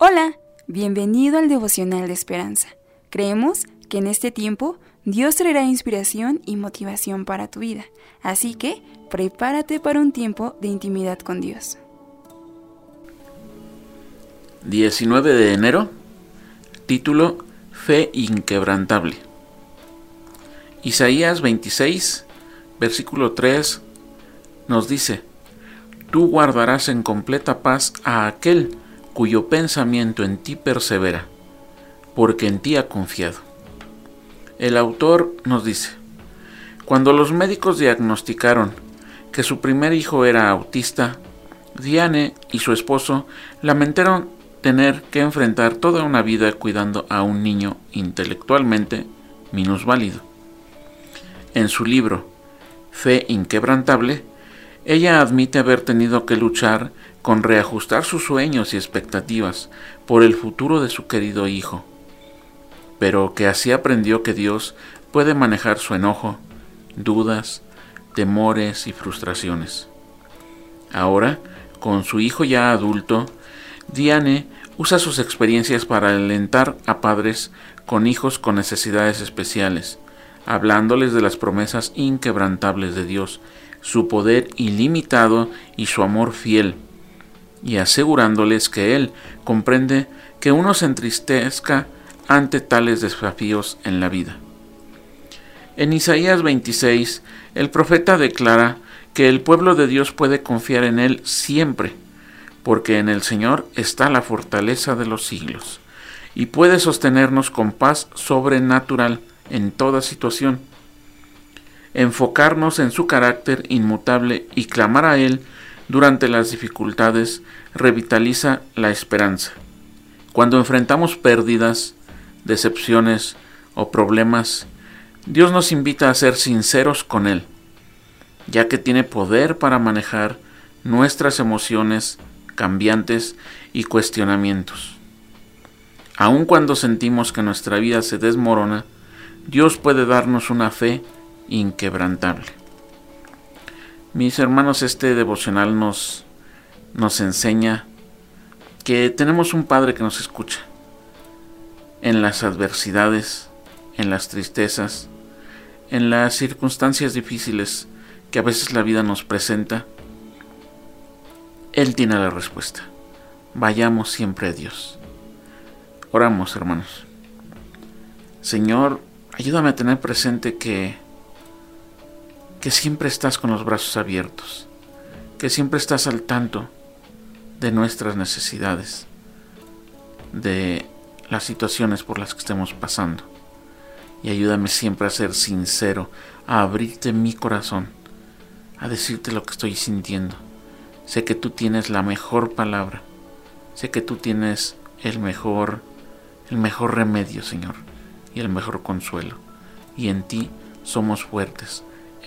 Hola, bienvenido al devocional de esperanza. Creemos que en este tiempo Dios traerá inspiración y motivación para tu vida, así que prepárate para un tiempo de intimidad con Dios. 19 de enero, título Fe inquebrantable. Isaías 26, versículo 3 nos dice, Tú guardarás en completa paz a aquel cuyo pensamiento en ti persevera, porque en ti ha confiado. El autor nos dice, cuando los médicos diagnosticaron que su primer hijo era autista, Diane y su esposo lamentaron tener que enfrentar toda una vida cuidando a un niño intelectualmente minusválido. En su libro Fe Inquebrantable, ella admite haber tenido que luchar con reajustar sus sueños y expectativas por el futuro de su querido hijo, pero que así aprendió que Dios puede manejar su enojo, dudas, temores y frustraciones. Ahora, con su hijo ya adulto, Diane usa sus experiencias para alentar a padres con hijos con necesidades especiales, hablándoles de las promesas inquebrantables de Dios, su poder ilimitado y su amor fiel y asegurándoles que Él comprende que uno se entristezca ante tales desafíos en la vida. En Isaías 26, el profeta declara que el pueblo de Dios puede confiar en Él siempre, porque en el Señor está la fortaleza de los siglos, y puede sostenernos con paz sobrenatural en toda situación. Enfocarnos en su carácter inmutable y clamar a Él durante las dificultades revitaliza la esperanza. Cuando enfrentamos pérdidas, decepciones o problemas, Dios nos invita a ser sinceros con Él, ya que tiene poder para manejar nuestras emociones cambiantes y cuestionamientos. Aun cuando sentimos que nuestra vida se desmorona, Dios puede darnos una fe inquebrantable. Mis hermanos, este devocional nos, nos enseña que tenemos un Padre que nos escucha en las adversidades, en las tristezas, en las circunstancias difíciles que a veces la vida nos presenta. Él tiene la respuesta. Vayamos siempre a Dios. Oramos, hermanos. Señor, ayúdame a tener presente que que siempre estás con los brazos abiertos, que siempre estás al tanto de nuestras necesidades, de las situaciones por las que estemos pasando. Y ayúdame siempre a ser sincero, a abrirte mi corazón, a decirte lo que estoy sintiendo. Sé que tú tienes la mejor palabra, sé que tú tienes el mejor, el mejor remedio, Señor, y el mejor consuelo. Y en ti somos fuertes